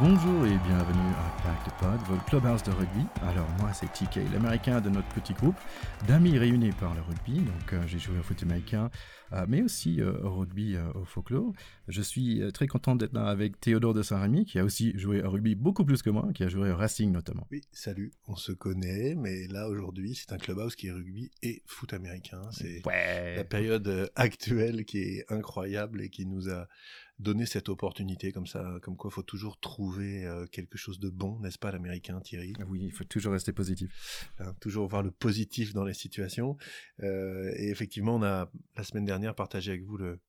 Bonjour et bienvenue à Pack de Pod, votre clubhouse de rugby. Alors moi c'est TK, l'américain de notre petit groupe d'amis réunis par le rugby. Donc euh, j'ai joué au foot américain, euh, mais aussi euh, au rugby au folklore. Je suis très content d'être là avec Théodore de Saint-Rémy qui a aussi joué au rugby beaucoup plus que moi, qui a joué au Racing notamment. Oui, salut, on se connaît, mais là aujourd'hui c'est un clubhouse qui est rugby et foot américain. C'est la période actuelle qui est incroyable et qui nous a donner cette opportunité comme ça, comme quoi il faut toujours trouver euh, quelque chose de bon, n'est-ce pas l'américain Thierry? Oui, il faut toujours rester positif. Hein, toujours voir le positif dans les situations. Euh, et effectivement, on a la semaine dernière partagé avec vous le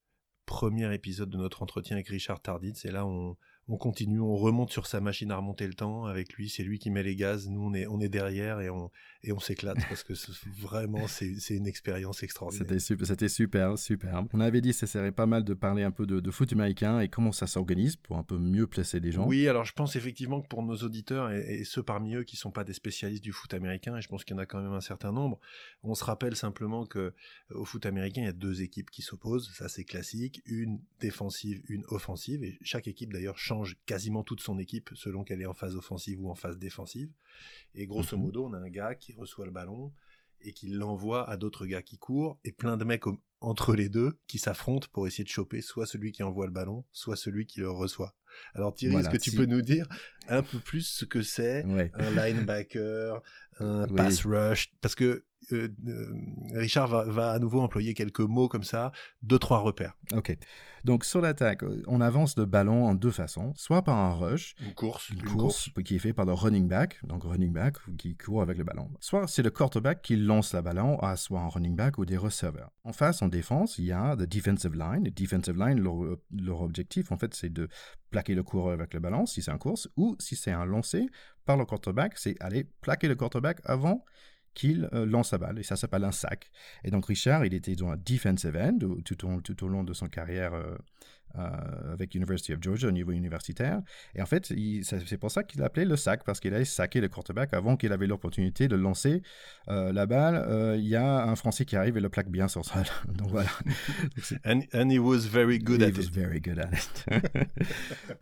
premier épisode de notre entretien avec Richard Tarditz. Et là, on, on continue, on remonte sur sa machine à remonter le temps avec lui. C'est lui qui met les gaz. Nous, on est, on est derrière et on, et on s'éclate parce que vraiment, c'est, une expérience extraordinaire. C'était super, c'était super, super. On avait dit que ça serait pas mal de parler un peu de, foot américain et comment ça s'organise pour un peu mieux placer des gens. Oui, alors je pense effectivement que pour nos auditeurs et, ceux parmi eux qui sont pas des spécialistes du foot américain, et je pense qu'il y en a quand même un certain nombre, on se rappelle simplement que au foot américain, il y a deux équipes qui s'opposent. Ça, c'est classique. Une défensive, une offensive. Et chaque équipe d'ailleurs change quasiment toute son équipe selon qu'elle est en phase offensive ou en phase défensive. Et grosso mhm. modo, on a un gars qui reçoit le ballon et qui l'envoie à d'autres gars qui courent et plein de mecs entre les deux qui s'affrontent pour essayer de choper soit celui qui envoie le ballon, soit celui qui le reçoit. Alors Thierry, est-ce que tu peux nous dire un peu plus ce que c'est un linebacker, un pass rush Parce que euh, euh, Richard va, à nouveau employer quelques mots comme ça, deux, trois repères. Ok. Donc sur l'attaque, on avance le ballon en deux façons, soit par un rush, une course, une, course, qui est fait par le running back, donc running back qui court avec le ballon. Soit c'est le quarterback qui lance le ballon à soit un running back ou des receveurs. En face, en défense, il y a the defensive line. Le defensive line, leur, leur objectif en fait, c'est de plaquer le coureur avec le ballon si c'est un course, ou si c'est un lancé par le quarterback, c'est aller plaquer le quarterback avant qu'il euh, lance la balle. Et ça s'appelle un sac. Et donc Richard, il était dans un defensive end tout au, tout au long de son carrière euh, avec University of Georgia au niveau universitaire. Et en fait, c'est pour ça qu'il l'appelait le sac, parce qu'il allait saquer le quarterback avant qu'il avait l'opportunité de lancer euh, la balle. Euh, il y a un Français qui arrive et le plaque bien sur sol. Donc voilà. and, and, he was very good at it. He was very good at it.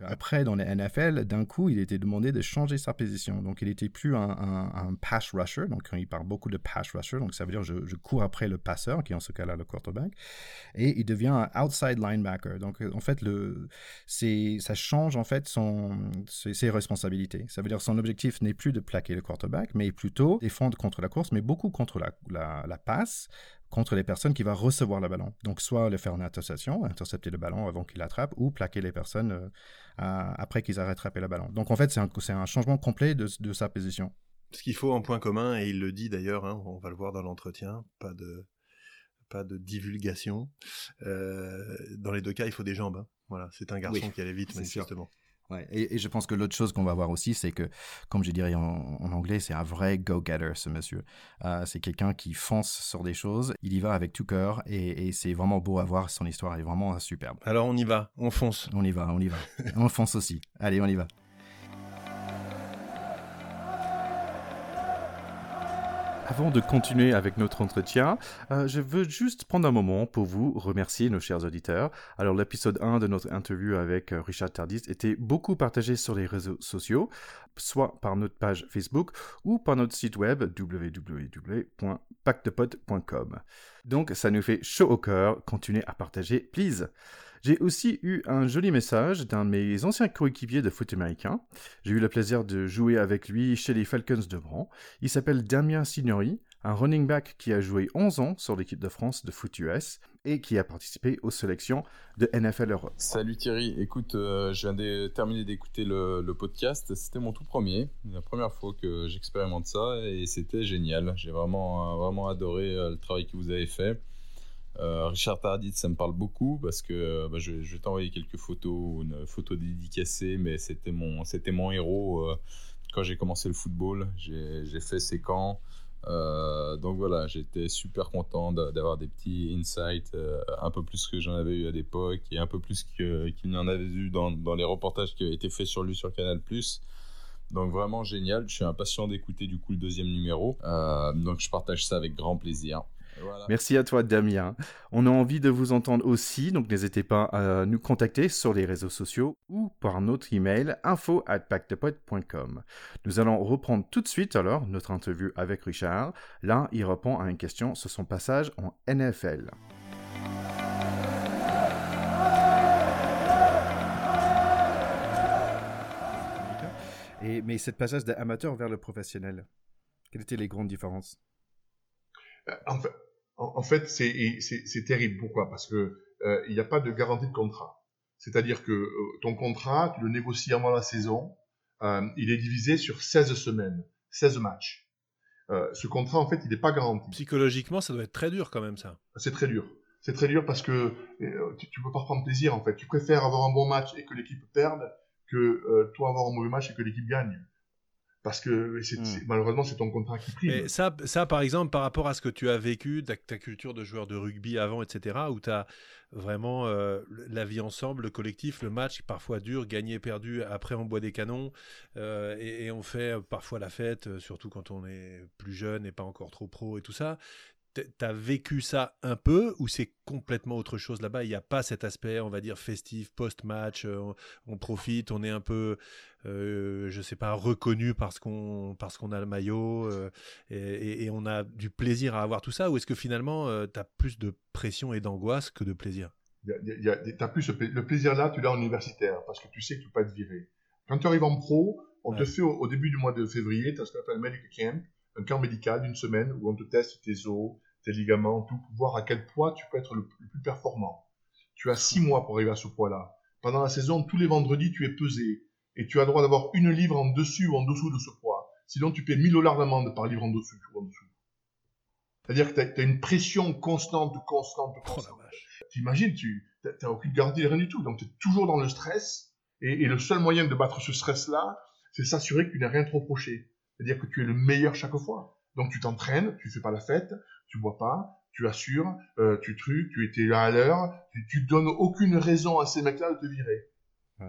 Après, dans les NFL, d'un coup, il était demandé de changer sa position. Donc il était plus un, un, pass rusher. Donc il parle beaucoup de pass rusher. Donc ça veut dire je, je cours après le passeur, qui est en ce cas-là le quarterback. Et il devient un outside linebacker. Donc en fait, ça change en fait son, ses, responsabilités. Ça veut dire son objectif n'est plus de plaquer le quarterback, mais plutôt défendre contre la course, mais beaucoup contre la, passe, contre les personnes qui vont recevoir le ballon. Donc, soit le faire une interception, intercepter le ballon avant qu'il l'attrape, ou plaquer les personnes euh, après qu'ils aient rattrapé le ballon. Donc, en fait, c'est un, changement complet de, de, sa position. Ce qu'il faut en point commun, et il le dit d'ailleurs, hein, on va le voir dans l'entretien, pas de, pas de divulgation. Euh, dans les deux cas, il faut des jambes. Hein. Voilà, c'est un garçon qui allait vite, manifestement. Ouais. Et, je pense que l'autre chose qu'on va voir aussi, c'est que, comme je dirais en, anglais, c'est un vrai go-getter, ce monsieur. Euh, c'est quelqu'un qui fonce sur des choses, il y va avec tout cœur, et, et c'est vraiment beau à voir, son histoire est vraiment superbe. Alors on y va, on fonce. On y va, on y va. on fonce aussi. Allez, on y va. Avant de continuer avec notre entretien, euh, je veux juste prendre un moment pour vous remercier, nos chers auditeurs. Alors, l'épisode 1 de notre interview avec euh, Richard Tardis était beaucoup partagé sur les réseaux sociaux, soit par notre page Facebook ou par notre site web www.pactepod.com. Donc, ça nous fait chaud au cœur. Continuez à partager, please. J'ai aussi eu un joli message d'un de mes anciens coéquipiers de foot américain. J'ai eu le plaisir de jouer avec lui chez les Falcons de Bran. Il s'appelle Damien Signori, un running back qui a joué 11 ans sur l'équipe de France de foot US et qui a participé aux sélections de NFL Europe. Salut Thierry, écoute, euh, je viens de terminer d'écouter le, podcast. C'était mon tout premier, la première fois que j'expérimente ça et c'était génial. J'ai vraiment, vraiment adoré euh, le travail que vous avez fait. Euh, Richard Tardit, ça me parle beaucoup parce que euh, bah, je, vais t'envoyer quelques photos, une photo dédicacée, mais c'était mon, héros euh, quand j'ai commencé le football. J'ai fait ses camps. donc voilà, j'étais super content d'avoir des petits insights, un peu plus que j'en avais eu à l'époque et un peu plus qu'il y en avait eu dans, dans, les reportages qui avaient été faits sur lui sur Canal+. Donc vraiment génial, je suis impatient d'écouter du coup le deuxième numéro. donc je partage ça avec grand plaisir. Merci à toi, Damien. On a envie de vous entendre aussi, donc n'hésitez pas à nous contacter sur les réseaux sociaux ou par notre email info at Nous allons reprendre tout de suite alors notre interview avec Richard. Là, il répond à une question sur son passage en NFL. Et, mais cette passage d'amateur vers le professionnel, quelles étaient les grandes différences? Euh, en fait, en, fait c'est terrible. Pourquoi? Parce que euh, il n'y a pas de garantie de contrat. C'est-à-dire que euh, ton contrat, tu le négocies avant la saison, il est divisé sur 16 semaines, 16 matchs. ce contrat, en fait, il n'est pas garanti. Psychologiquement, ça doit être très dur quand même, ça. C'est très dur. C'est très dur parce que tu ne peux pas prendre plaisir, en fait. Tu préfères avoir un bon match et que l'équipe perde que toi avoir un mauvais match et que l'équipe gagne parce que hmm. malheureusement c'est ton contrat qui prime. Et ça, ça, par exemple, par rapport à ce que tu as vécu, ta, ta culture de joueur de rugby avant, etc., où tu as vraiment euh, la vie ensemble, le collectif, le match, parfois dur, gagné, perdu, après on boit des canons, euh, et, et, on fait parfois la fête, surtout quand on est plus jeune et pas encore trop pro et tout ça t'as vécu ça un peu ou c'est complètement autre chose là-bas? Il n'y a pas cet aspect, on va dire, festif, post-match, euh, on, profite, on est un peu, euh, je sais pas, reconnu parce qu'on parce qu'on a le maillot euh, et, on a du plaisir à avoir tout ça? Ou est-ce que finalement, euh, tu as plus de pression et d'angoisse que de plaisir? Y as plus le plaisir là, tu l'as en universitaire parce que tu sais que tu peux pas te virer. Quand tu arrives en pro, on te fait au, début du mois de février, tu as ce qu'on appelle medical camp, un camp médical d'une semaine où on te teste tes os, tes ligaments, tout, pour voir à quel poids tu peux être le, plus performant. Tu as six mois pour arriver à ce poids-là. Pendant la saison, tous les vendredis, tu es pesé. Et tu as le droit d'avoir une livre en dessus ou en dessous de ce poids. Sinon, tu paies 1000 dollars d'amende par livre en dessus ou en dessous. C'est-à-dire que tu as, une pression constante, constante, oh, constante. T'imagines, tu n'as aucune garantie, rien du tout. Donc, tu es toujours dans le stress. Et, et, le seul moyen de battre ce stress-là, c'est s'assurer que tu n'as rien trop reproché. C'est-à-dire que tu es le meilleur chaque fois. Donc, tu t'entraînes, tu fais pas la fête, tu bois pas, tu assures, euh, tu trucs, tu étais là à l'heure, tu, tu donnes aucune raison à ces mecs-là de te virer,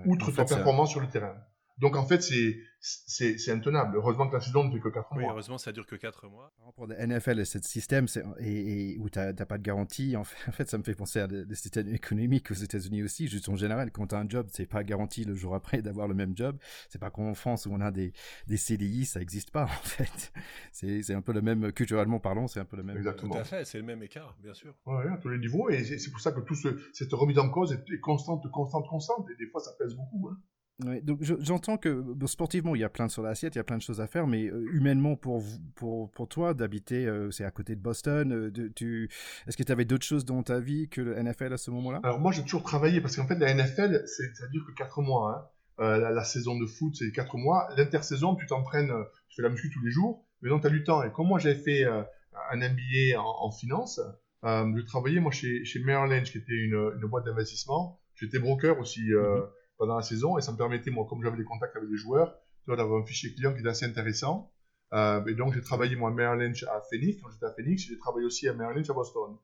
outre ta performance sur le terrain. Donc en fait, c'est intenable. Heureusement que la saison ne fait que 4 mois. Oui, heureusement, ça dure que 4 mois. Pour le NFL et ce système et, où tu n'as pas de garantie, en fait, ça me fait penser à des systèmes économiques aux États-Unis aussi. Juste en général, quand tu as un job, c'est pas garanti le jour après d'avoir le même job. C'est pas comme en France où on a des, des CDI, ça n'existe pas en fait. C'est un peu le même, culturellement parlant, c'est un peu le même. Exactement. Tout à fait, c'est le même écart, bien sûr. Oui, à tous les niveaux. Et c'est pour ça que toute cette remise en cause est, constante, constante, constante. Et des fois, ça pèse beaucoup. Hein donc j'entends que sportivement il y a plein de sur l'assiette, il y a plein de choses à faire, mais euh, humainement pour pour pour toi d'habiter, euh, c'est à côté de Boston. Euh, de, tu est-ce que tu avais d'autres choses dans ta vie que le NFL à ce moment-là? Alors moi j'ai toujours travaillé parce qu'en fait la NFL ça dure que 4 mois. Hein. La, saison de foot c'est 4 mois. L'intersaison tu t'entraînes, tu fais la muscu tous les jours, mais donc tu as du temps. Et comme moi j'avais fait un MBA en, finance, je travaillais moi chez chez Merrill Lynch qui était une, une boîte d'investissement. J'étais broker aussi. Mm-hmm pendant la saison et ça me permettait, moi, comme j'avais des contacts avec les joueurs, d'avoir un fichier client qui était assez intéressant. Euh, et donc, j'ai travaillé, moi, à Merrill Lynch à Phoenix. Quand j'étais à Phoenix, j'ai travaillé aussi à Merrill Lynch à Boston.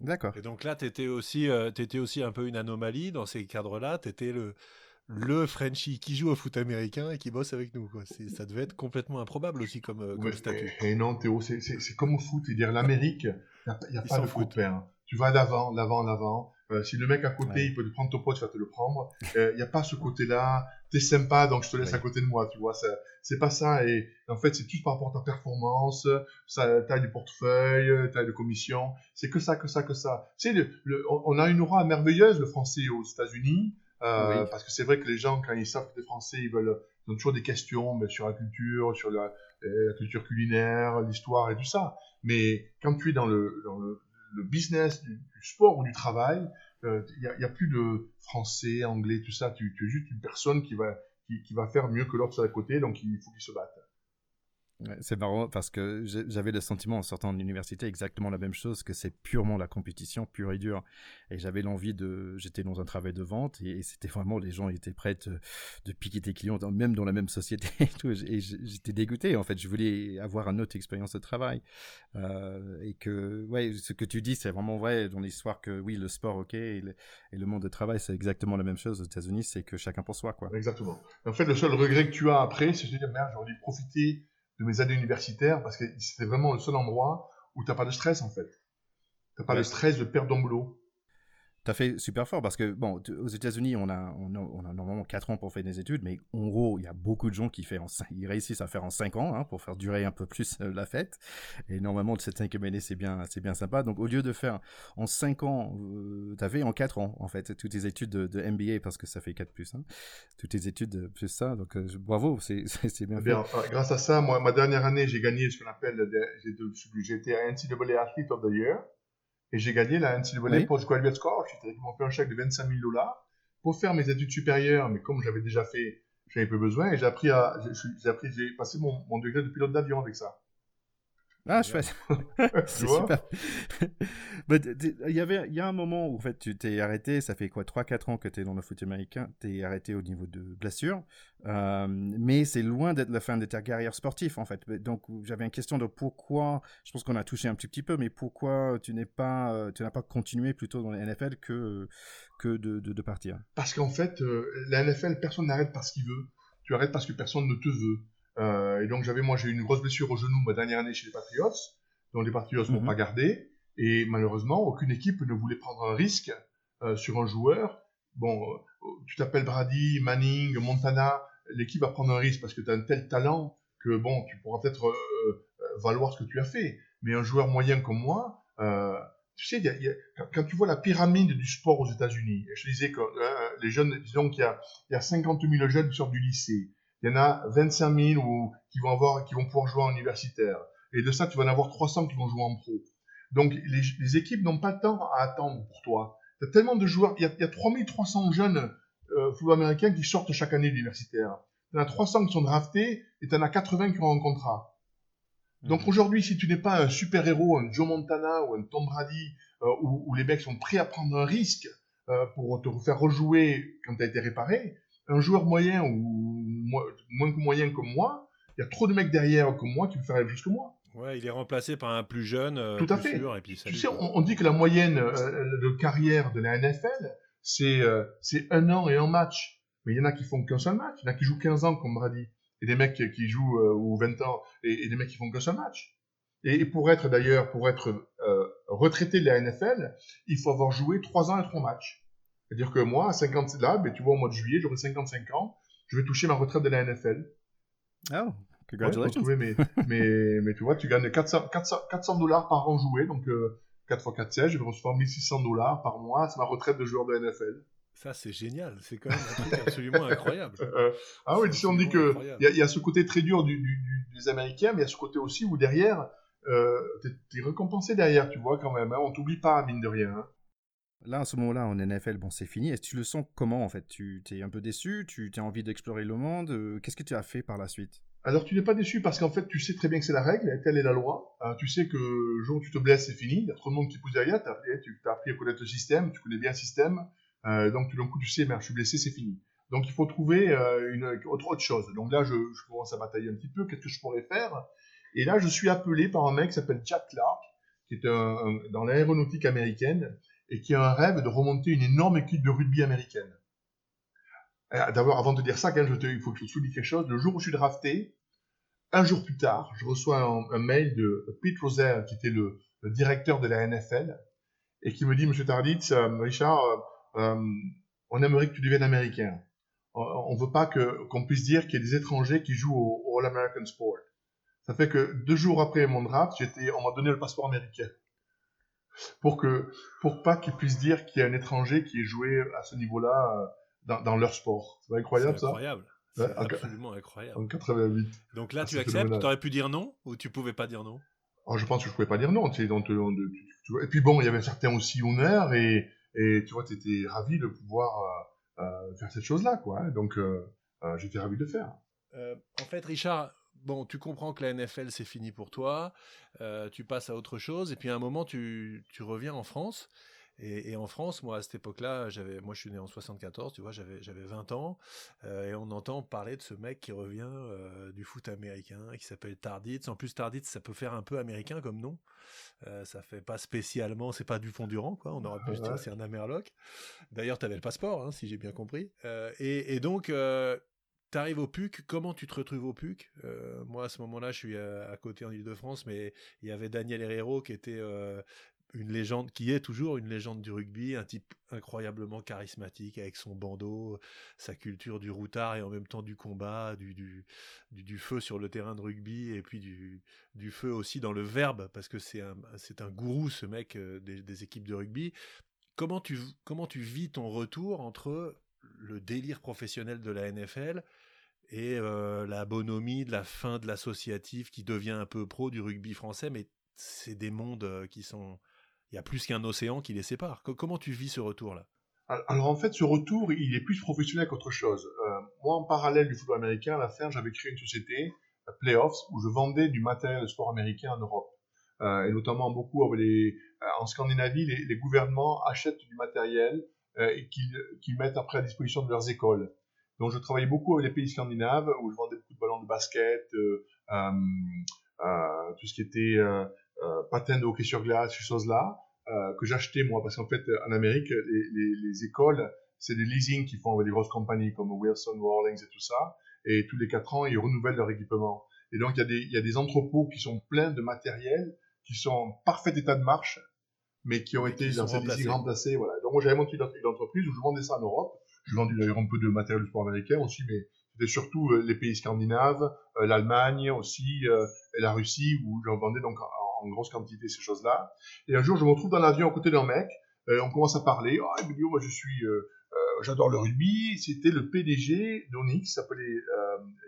D'accord. Et donc là, tu étais, aussi, euh, étais aussi un peu une anomalie dans ces cadres-là. Tu étais le, le Frenchie qui joue au foot américain et qui bosse avec nous. Quoi. Ça devait être complètement improbable aussi comme, euh, statut. Et, non, Théo, c'est comme au foot. dire l'Amérique, il n'y a, pas de copains. Tu vas d'avant, d'avant, d'avant. Euh, si le mec à côté, il peut te prendre ton pote, tu vas te le prendre. Il euh, n'y a pas ce côté-là. T'es sympa, donc je te laisse à côté de moi, tu vois. C'est pas ça. Et en fait, c'est tout par rapport à ta performance, ça, taille du portefeuille, taille de commission. C'est que ça, que ça, que ça. Tu sais, le, on a une aura merveilleuse, le français, aux États-Unis. Euh, parce que c'est vrai que les gens, quand ils savent que t'es français, ils veulent, ils ont toujours des questions mais sur la culture, sur la, la culture culinaire, l'histoire et tout ça. Mais quand tu es dans le, dans le le business du, sport ou du travail, il euh, n'y a, plus de français, anglais, tout ça. Tu, tu es juste une personne qui va, qui, va faire mieux que l'autre la côté, donc il faut qu'il se c'est marrant parce que j'avais le sentiment en sortant de l'université exactement la même chose que c'est purement la compétition pure et dure. Et j'avais l'envie de j'étais dans un travail de vente et, c'était vraiment les gens étaient prêts de, piquer tes clients même dans la même société et j'étais dégoûté en fait. Je voulais avoir une autre expérience de travail. Euh, et que ouais ce que tu dis c'est vraiment vrai dans l'histoire que oui le sport ok et le, monde de travail c'est exactement la même chose aux États-Unis. C'est que chacun pour soi quoi. Exactement. En fait le seul regret que tu as après c'est de dire merde j'aurais dû profiter de mes années universitaires parce que c'était vraiment le seul endroit où tu n'as pas de stress en fait. T'as pas le stress de perdre ton boulot. T'as fait super fort parce que, bon, aux États-Unis, on a, normalement 4 ans pour faire des études, mais en gros, il y a beaucoup de gens qui fait ils réussissent à faire en 5 ans hein, pour faire durer un peu plus euh, la fête. Et normalement, cette cinquième année, c'est bien, c'est bien sympa. Donc, au lieu de faire en 5 ans, euh, t'as fait en 4 ans, en fait, toutes tes études de, MBA parce que ça fait 4 plus. Toutes tes études plus ça. Donc, euh, bravo, c'est bien, fait. grâce à ça, moi, ma dernière année, j'ai gagné ce qu'on appelle, j'ai été NCAA Athlete of the Year. Et j'ai gagné la NCAA oui. Postgraduate Score. Ils m'ont fait un chèque de 25 000 dollars pour faire mes études supérieures. Mais comme j'avais déjà fait, j'avais peu besoin. Et j'ai appris à, j'ai appris, j'ai passé mon, mon degré de pilote d'avion avec ça. Ah, chouette. c'est super. Il y avait, il y a un moment où en fait tu t'es arrêté. Ça fait quoi, 3-4 ans que tu es dans le foot américain. Tu es arrêté au niveau de blessure. Euh, mais c'est loin d'être la fin de ta carrière sportive en fait. Donc j'avais une question de pourquoi. Je pense qu'on a touché un petit, petit peu, mais pourquoi tu n'es pas, euh, tu n'as pas continué plutôt dans la NFL que que de, de, partir? Parce qu'en fait, euh, la NFL, personne n'arrête parce qu'il veut. Tu arrêtes parce que personne ne te veut. Euh, et donc j'avais moi j'ai eu une grosse blessure au genou ma dernière année chez les Patriots, dont les Patriots ne m'ont mhm. pas gardé. Et malheureusement, aucune équipe ne voulait prendre un risque euh, sur un joueur. Bon, euh, tu t'appelles Brady, Manning, Montana, l'équipe va prendre un risque parce que tu as un tel talent que bon, tu pourras peut-être valoir ce que tu as fait. Mais un joueur moyen comme moi, tu sais, y a, y a, quand, tu vois la pyramide du sport aux États-Unis, je disais que les jeunes, disons qu'il y, y a, 50 000 jeunes qui sortent du lycée, il y en a 25 000 ou, qui, vont avoir, qui vont pouvoir jouer en universitaire. Et de ça, tu vas en avoir 300 qui vont jouer en pro. Donc, les, les équipes n'ont pas le temps à attendre pour toi. Il y a tellement de joueurs. Il y a, y a 3300 jeunes euh, football américains qui sortent chaque année de l'universitaire. Il y en a 300 qui sont draftés et tu en as 80 qui ont un contrat. Donc mhm. aujourd'hui, si tu n'es pas un super-héros, un Joe Montana ou un Tom Brady, euh, où, où, les mecs sont prêts à prendre un risque euh, pour te faire rejouer quand tu as été réparé, un joueur moyen ou moins que moyen comme moi, il y a trop de mecs derrière comme moi qui la même chose que moi. Ouais, il est remplacé par un plus jeune. Euh, Tout à fait. et puis, tu sais, on, dit que la moyenne euh, de carrière de la NFL, c'est euh, c'est un an et un match. Mais il y en a qui font qu'un seul match. Il y en a qui jouent 15 ans, comme Brady. Et des mecs qui jouent ou 20 ans. Et, des mecs qui font qu'un seul match. Et, pour être d'ailleurs, pour être retraité de la NFL, il faut avoir joué 3 ans et 3 matchs. C'est-à-dire que moi, à 50, là, ben, tu vois, au mois de juillet, j'aurai 55 ans, je vais toucher ma retraite de la NFL. Oh, congratulations. mais, mais, mais, tu vois, tu gagnes 400, 400, dollars par an joué, donc 4 x 4, 16, je vais recevoir 1600 dollars par mois, c'est ma retraite de joueur de NFL. Ça, c'est génial, c'est quand même un truc absolument incroyable. ah oui, sais, on dit qu'il y, a, y a ce côté très dur du, du, des Américains, mais il y a ce côté aussi où derrière, euh, tu es, récompensé derrière, tu vois, quand même. Hein, on t'oublie pas, mine de rien. Hein. Là, à ce moment-là, en NFL, bon, c'est fini. Est-ce que tu le sens comment, en fait? Tu es un peu déçu? Tu as envie d'explorer le monde? Euh, Qu'est-ce que tu as fait par la suite? Alors, tu n'es pas déçu parce qu'en fait, tu sais très bien que c'est la règle, telle est la loi. Euh, tu sais que le jour où tu te blesses, c'est fini. Il y a trop de monde qui pousse derrière. Tu as, appris à connaître le système, tu connais bien le système. Euh, donc, tout d'un coup, tu sais, merde, je suis blessé, c'est fini. Donc, il faut trouver une, autre, chose. Donc là, je, commence à batailler un petit peu. Qu'est-ce que je pourrais faire? Et là, je suis appelé par un mec qui s'appelle Jack Clark, qui est dans l'aéronautique américaine et qui a un rêve de remonter une énorme équipe de rugby américaine. Euh, d'abord, avant de dire ça, te, il faut que je souligne quelque chose. Le jour où je suis drafté, un jour plus tard, je reçois un, mail de Pete Rozelle, qui était le, directeur de la NFL, et qui me dit, Monsieur Tarditz, euh, Richard, euh, on aimerait que tu deviennes américain. On ne veut pas qu'on puisse dire qu'il y a des étrangers qui jouent au, All American Sport. Ça fait que deux jours après mon draft, on m'a donné le passeport américain pour que pour pas qu'ils puissent dire qu'il y a un étranger qui est joué à ce niveau-là euh, dans, dans, leur sport. C'est incroyable ça. Incroyable. Absolument incroyable. En 88. Donc là, ah, tu acceptes, tu aurais pu dire non? Ou tu pouvais pas dire non? Oh, Je pense que je pouvais pas dire non. Tu sais, donc, tu, vois. Et puis bon, il y avait certains aussi honneurs et, et tu vois, tu étais ravi de pouvoir euh, euh, faire cette chose-là. quoi. Hein. Donc, j'étais ravi de le faire. en fait, Richard, bon, tu comprends que la NFL c'est fini pour toi, euh, tu passes à autre chose, et puis à un moment tu, tu reviens en France. Et, en France, moi à cette époque-là, j'avais, moi je suis né en 74, tu vois, j'avais j'avais 20 ans, euh, et on entend parler de ce mec qui revient euh, du foot américain, qui s'appelle Tarditz. En plus Tarditz, ça peut faire un peu américain comme nom. ça fait pas spécialement, c'est pas du fond du rang, quoi. On aurait pu se dire c'est un Amerloc. D'ailleurs, tu avais le passeport, hein, si j'ai bien compris. Et, et, donc T'arrives au PUC, comment tu te retrouves au PUC? Euh, Moi, à ce moment-là, je suis à, côté en Ile-de-France, mais il y avait Daniel Herrero qui était euh, une légende qui est toujours une légende du rugby, un type incroyablement charismatique avec son bandeau, sa culture du routard et en même temps du combat, du, feu sur le terrain de rugby et puis du, feu aussi dans le verbe parce que c'est un, gourou ce mec euh, des, équipes de rugby. Comment tu vis ton retour entre le délire professionnel de la NFL et euh, la bonhomie de la fin de l'associatif qui devient un peu pro du rugby français, mais c'est des mondes euh, qui sont il y a plus qu'un océan qui les sépare. Comment tu vis ce retour-là? Alors en fait, ce retour, il est plus professionnel qu'autre chose. Euh, moi, en parallèle du football américain, à la fin, j'avais créé une société, Playoffs, où je vendais du matériel de sport américain en Europe. Et notamment beaucoup en Scandinavie, les, gouvernements achètent du matériel et qu'ils mettent après à disposition de leurs écoles. Donc je travaillais beaucoup avec les pays scandinaves, où je vendais beaucoup de ballons de basket, tout ce qui était euh, patins de hockey sur glace, ces choses-là, euh, que j'achetais moi, parce qu'en fait, en Amérique, les, les, écoles, c'est des leasing qui font avec des grosses compagnies comme Wilson, Rawlings et tout ça, et tous les quatre ans, ils renouvellent leur équipement. Et donc, il y, a des, il y a des entrepôts qui sont pleins de matériel, qui sont en parfait état de marche, mais qui ont été dans ces leasing remplacés. Voilà. Donc, moi, j'avais monté une entreprise où je vendais ça en Europe. Je vendais d'ailleurs un peu de matériel de sport américain aussi, mais c'était surtout euh, les pays scandinaves, l'Allemagne aussi, et la Russie, où j'en vendais donc en grosse quantité ces choses-là. Et un jour, je me retrouve dans l'avion à côté d'un mec. Euh, on commence à parler. Ah, il me dit, oh, moi, je suis, euh, euh, j'adore le rugby. C'était le PDG d'Onyx, s'appelait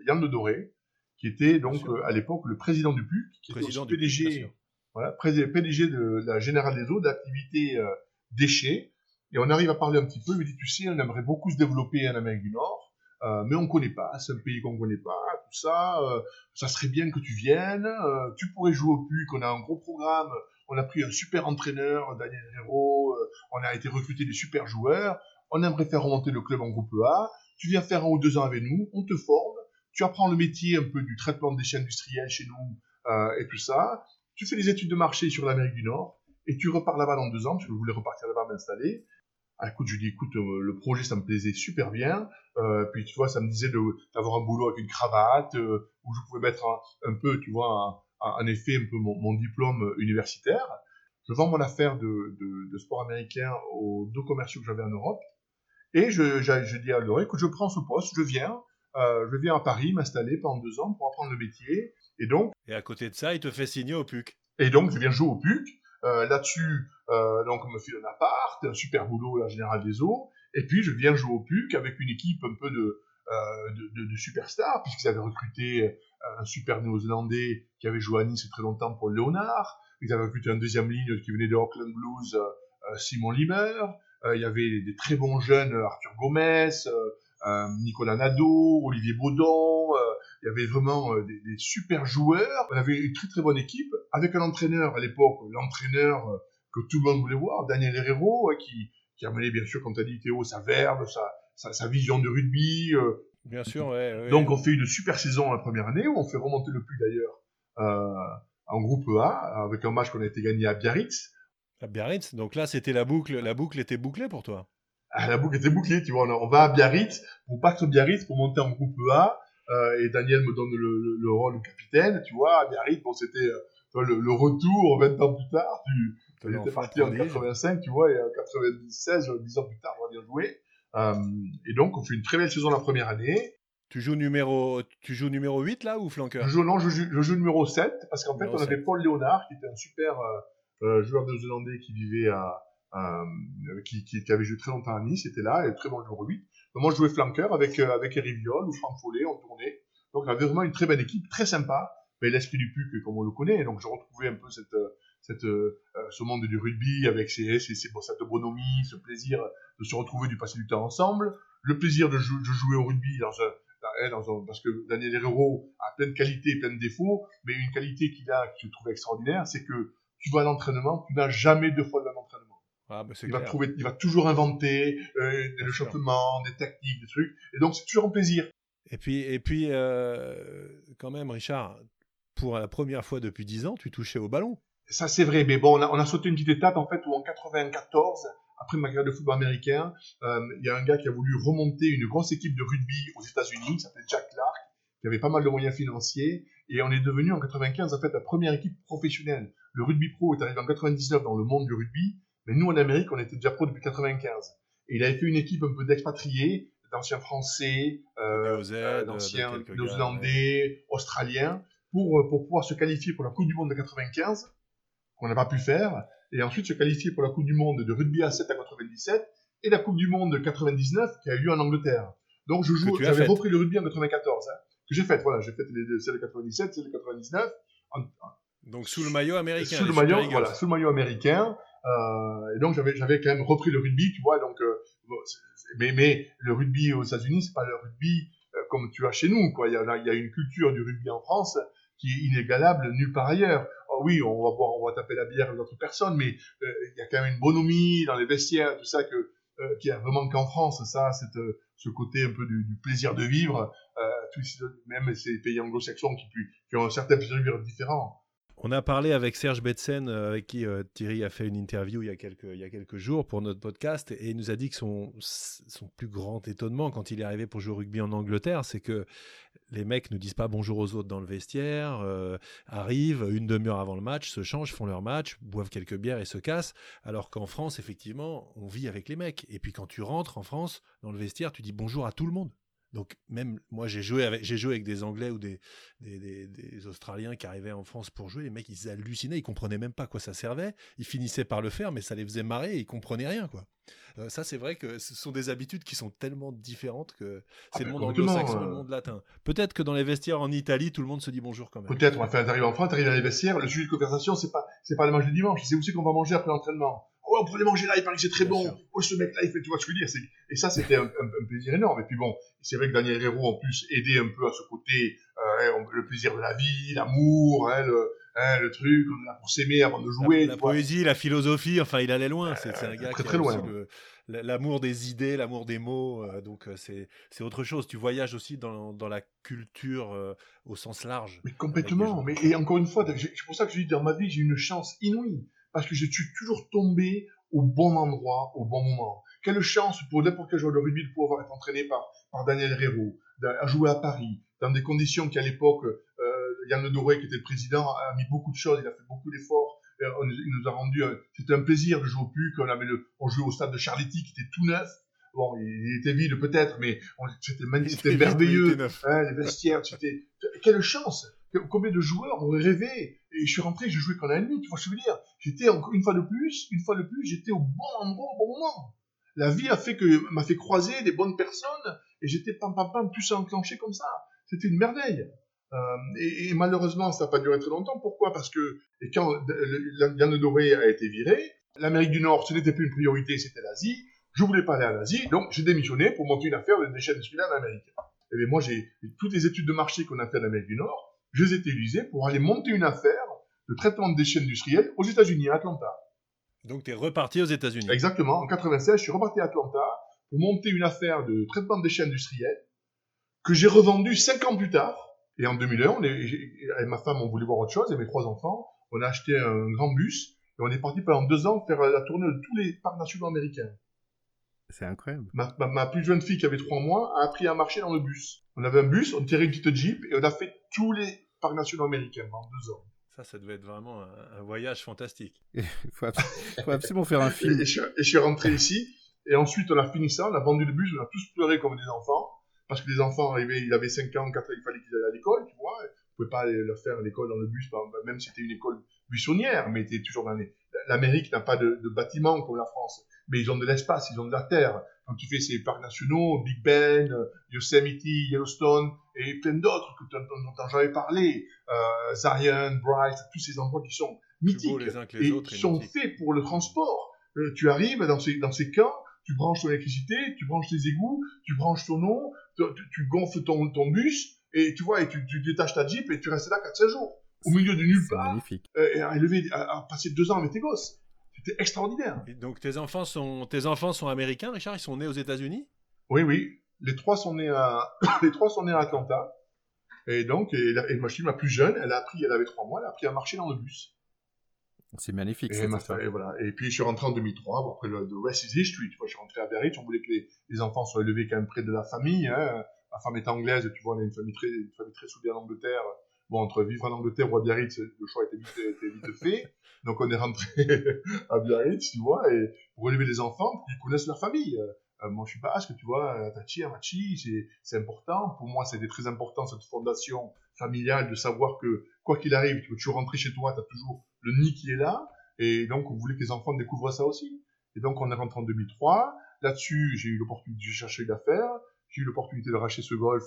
Yann de Doré, qui était donc à l'époque le président du PUC, qui était PDG, voilà, PDG de la Générale des Eaux, d'activité déchets. Et on arrive à parler un petit peu. Il me dit, tu sais, on aimerait beaucoup se développer en Amérique du Nord. Euh, mais on connaît pas, c'est un pays qu'on connaît pas, tout ça, euh, ça serait bien que tu viennes, euh, tu pourrais jouer au PUC, on a un gros programme, on a pris un super entraîneur, Daniel Hero, on a été recruté des super joueurs, on aimerait faire remonter le club en groupe A, tu viens faire un ou deux ans avec nous, on te forme, tu apprends le métier un peu du traitement de déchets industriels chez nous et tout ça, tu fais des études de marché sur l'Amérique du Nord, et tu repars là-bas dans deux ans, tu voulais repartir là-bas m'installer, ah, écoute, je lui dis, écoute, euh, le projet, ça me plaisait super bien. Euh, puis, tu vois, ça me disait d'avoir un boulot avec une cravate, euh, où je pouvais mettre un, peu, tu vois, en effet, un peu mon, diplôme universitaire. Je vends mon affaire de, de, sport américain aux deux commerciaux que j'avais en Europe. Et je, je, dis à Laurent, écoute, je prends ce poste, je viens, je viens à Paris m'installer pendant deux ans pour apprendre le métier. Et donc. Et à côté de ça, il te fait signer au PUC. Et donc, je viens jouer au PUC. Euh, là-dessus, euh, donc on me file un appart, un super boulot la Générale des Eaux, et puis je viens jouer au PUC avec une équipe un peu de, euh, de, superstars, puisqu'ils avaient recruté un super néo-zélandais qui avait joué à Nice très longtemps pour Léonard, ils avaient recruté un deuxième ligne qui venait de Auckland Blues, Simon Limer, il y avait des, très bons jeunes, Arthur Gomez, Nicolas Nadeau, Olivier Baudon, il y avait vraiment euh, des, super joueurs. On avait une très très bonne équipe avec un entraîneur à l'époque, l'entraîneur euh, que tout le monde voulait voir, Daniel Herrero, euh, qui, qui amenait bien sûr, comme tu as dit Théo, sa verve, sa, sa, vision de rugby. bien sûr, ouais, Donc on fait une super saison la première année où on fait remonter le plus d'ailleurs en groupe A avec un match qu'on a été gagné à Biarritz. À Biarritz, donc là c'était la boucle, la boucle était bouclée pour toi. Ah, la boucle était bouclée, tu vois. On, va à Biarritz pour battre Biarritz pour monter en groupe A euh, et Daniel me donne le, le, rôle de capitaine, tu vois, à Biarritz, bon, c'était euh, le, retour 20 ans plus tard, tu étais parti en 85, tu vois, et en 96, 10 ans plus tard, on va bien jouer. Euh, et donc, on fait une très belle saison la première année. Tu joues numéro, tu joues numéro 8 là ou flanqueur? Je joue, Non, je joue, je joue numéro 7 parce qu'en fait, on avait Paul Léonard qui était un super euh, joueur néo-zélandais qui vivait à, qui, qui, qui, avait joué très longtemps à Nice, était là, et très bon numéro 8 moi, je jouais flanqueur avec, euh, avec Eric Viol ou Franck Follet, on tournait. Donc, on avait vraiment une très belle équipe, très sympa. Mais l'esprit du PUC, comme on le connaît, donc je retrouvais un peu cette, euh, cette, euh, ce monde du rugby avec ses, ses, ses, cette bonhomie, ce plaisir de se retrouver, du passer du temps ensemble, le plaisir de, de jouer au rugby dans un, dans, dans un, parce que Daniel Herrero a plein de qualités, plein de défauts, mais une qualité qu'il a, que je trouve extraordinaire, c'est que tu vas à l'entraînement, tu n'as jamais deux fois le même entraînement. Ah, bah, il, va trouver, il va toujours inventer euh, des échauffements, des techniques, des trucs. Et donc, c'est toujours un plaisir. Et puis, et puis euh, quand même, Richard, pour la première fois depuis 10 ans, tu touchais au ballon. Ça, c'est vrai. Mais bon, on a, sauté une petite étape, en fait, où en 94, après ma carrière de football américain, euh, il y a un gars qui a voulu remonter une grosse équipe de rugby aux États-Unis, qui s'appelle Jack Clark, qui avait pas mal de moyens financiers. Et on est devenu en 95, en fait, la première équipe professionnelle le rugby pro est arrivé en 99 dans le monde du rugby, mais nous en Amérique, on était déjà pro depuis 95. Et il avait fait une équipe un peu d'expatriés, d'anciens Français, euh, euh d'anciens Néo-Zélandais, Australiens, pour, euh, pour pouvoir se qualifier pour la Coupe du Monde de 95, qu'on n'a pas pu faire, et ensuite se qualifier pour la Coupe du Monde de rugby à 7 à 97, et la Coupe du Monde de 99 qui a eu lieu en Angleterre. Donc je joue, j'avais repris le rugby en 94, hein, que j'ai fait, voilà, j'ai fait les, celles de 97, celles de 99. donc sous le maillot américain. Sous le maillot, voilà, sous le maillot américain. Euh, et donc j'avais, j'avais quand même repris le rugby, tu vois, donc, euh, mais, mais le rugby aux États-Unis, c'est pas le rugby euh, comme tu as chez nous, quoi. Il y a, il y a une culture du rugby en France qui est inégalable nulle part ailleurs. Oh oui, on va boire, on va taper la bière avec d'autres personnes, mais euh, il y a quand même une bonhomie dans les vestiaires, tout ça que euh, qui a vraiment qu'en France, ça, cette, euh, ce côté un peu du, du plaisir de vivre, euh, même ces pays anglo-saxons qui, qui, ont un certain plaisir de vivre différent. On a parlé avec Serge Betsen, avec qui Thierry a fait une interview il y a quelques, jours pour notre podcast, et il nous a dit que son, son plus grand étonnement quand il est arrivé pour jouer au rugby en Angleterre, c'est que les mecs ne disent pas bonjour aux autres dans le vestiaire, euh, arrivent une demi-heure avant le match, se changent, font leur match, boivent quelques bières et se cassent. Alors qu'en France, effectivement, on vit avec les mecs. Et puis quand tu rentres en France, dans le vestiaire, tu dis bonjour à tout le monde. Donc même moi j'ai joué avec j'ai joué avec des Anglais ou des des, Australiens qui arrivaient en France pour jouer, les mecs ils hallucinaient, ils comprenaient même pas à quoi ça servait, ils finissaient par le faire mais ça les faisait marrer et ils comprenaient rien quoi. Euh, ça c'est vrai que ce sont des habitudes qui sont tellement différentes que ah, c'est le monde anglo-saxon et le euh. monde latin. Peut-être que dans les vestiaires en Italie tout le monde se dit bonjour quand même. Peut-être on va faire arriver en France, arriver dans les vestiaires, le sujet de conversation c'est pas c'est pas le match du dimanche, c'est où c'est qu'on va manger après l'entraînement ouais, on pourrait manger là, il paraît que c'est très bon. Oh, ce mec-là, il fait, tu vois ce que je veux dire. Et ça, c'était un, plaisir énorme. Et puis bon, c'est vrai que Daniel Hérault, en plus, aidait un peu à ce côté, euh, le plaisir de la vie, l'amour, hein, le, hein, le truc, on est là pour s'aimer avant de jouer. La, poésie, la philosophie, enfin, il allait loin. C'est un gars très, qui très loin. L'amour des idées, l'amour des mots, euh, donc euh, c'est autre chose. Tu voyages aussi dans, dans la culture au sens large. Mais complètement. Mais, et encore une fois, c'est pour ça que je dis dans ma vie, j'ai une chance inouïe parce que je suis toujours tombé au bon endroit, au bon moment. Quelle chance pour n'importe quel joueur de rugby de pouvoir être entraîné par, par Daniel Herrero, à jouer à Paris, dans des conditions qui à l'époque, euh, Yann Doré, qui était le président, a mis beaucoup de choses, il a fait beaucoup d'efforts, euh, il nous a rendu, euh, c'était un plaisir de jouer au PUC, on, avait le, on jouait au stade de Charletti qui était tout neuf, bon, il était vide peut-être, mais c'était magnifique, c'était merveilleux, hein, les vestiaires, c'était, quelle chance Combien de joueurs auraient rêvé Et je suis rentré, je jouais qu'en nuit, tu vois ce que je veux dire J'étais une fois de plus, une fois de plus, j'étais au bon endroit au bon moment. La vie a fait que m'a fait croiser des bonnes personnes et j'étais pam pam pam tout enclenché comme ça. C'était une merveille. Euh, et, malheureusement, ça n'a pas duré très longtemps. Pourquoi? Parce que et quand Yann Doré a été viré, l'Amérique du Nord, ce n'était plus une priorité, c'était l'Asie. Je voulais pas aller à l'Asie, donc j'ai démissionné pour monter une affaire de déchets industriels en Amérique. Et bien moi, j'ai toutes les études de marché qu'on a fait en Amérique du Nord, je les ai utilisés pour aller monter une affaire de traitement de déchets industriels aux États-Unis, à Atlanta. Donc tu es reparti aux États-Unis. Exactement. En 96, je suis reparti à Atlanta pour monter une affaire de traitement de déchets industriels que j'ai revendu cinq ans plus tard. Et en 2001, on et ma femme, on voulait voir autre chose, et mes trois enfants, on a acheté un grand bus, et on est parti pendant deux ans faire la tournée de tous les parcs nationaux américains. C'est incroyable. Ma, plus jeune fille, qui avait trois mois, a appris à marcher dans le bus. On avait un bus, on tirait une petite Jeep, et on a fait tous les parcs nationaux américains pendant deux ans. Ça, ça devait être vraiment un, voyage fantastique. Il faut, absolument faire un film. Et, je, suis rentré ici, et ensuite on a fini ça, on a vendu le bus, on a tous pleuré comme des enfants, parce que les enfants arrivaient, ils avaient 5 ans, 4 ans, il fallait qu'ils aillent à l'école, tu vois. On ne pouvait pas leur faire l'école dans le bus, même si c'était une école buissonnière, mais était toujours dans les... L'Amérique n'a pas de, de bâtiment comme la France mais ils ont de l'espace, ils ont de la terre. Quand tu fais ces parcs nationaux, Big Ben, Yosemite, Yellowstone et plein d'autres que dont j'avais parlé, euh, Zion, Bright, tous ces endroits qui sont mythiques et qui sont faits pour le transport. Euh, tu arrives dans ces, dans ces camps, tu branches ton électricité, tu branches tes égouts, tu branches ton eau, tu, gonfles ton, ton bus, et tu vois, et tu, détaches ta Jeep et tu restes là 4-5 jours. Au milieu de nulle part. magnifique. Euh, et à, élever, à passer deux ans avec tes gosses. C'était extraordinaire. donc tes enfants sont tes enfants sont américains, Richard? Ils sont nés aux États-Unis? Oui, oui. Les trois sont nés à les trois sont nés à Atlanta. Et donc, et, et ma fille, ma plus jeune, elle a appris, elle avait trois mois, elle a appris à marcher dans le bus. C'est magnifique. Et, et, voilà. et puis je suis rentré en 2003, après le, rest is history. Tu vois, je suis rentré à Berry, on voulait que les, enfants soient élevés quand même près de la famille. Hein. Ma femme est anglaise, tu vois, on a une famille très, une famille très soudée en Angleterre. Bon, entre vivre en Angleterre ou à Biarritz, le choix était vite, était vite fait. Donc on est rentré à Biarritz, tu vois, et pour élever les enfants, qu'ils connaissent leur famille. Euh, moi, je suis basque, tu vois, euh, Tachi, Amachi, c'est important. Pour moi, c'était très important, cette fondation familiale, de savoir que, quoi qu'il arrive, tu toujours rentrer chez toi, tu as toujours le nid qui est là. Et donc, on voulait que les enfants découvrent ça aussi. Et donc, on est rentré en 2003. Là-dessus, j'ai eu l'opportunité de chercher d'affaires. J'ai eu l'opportunité de racheter ce golf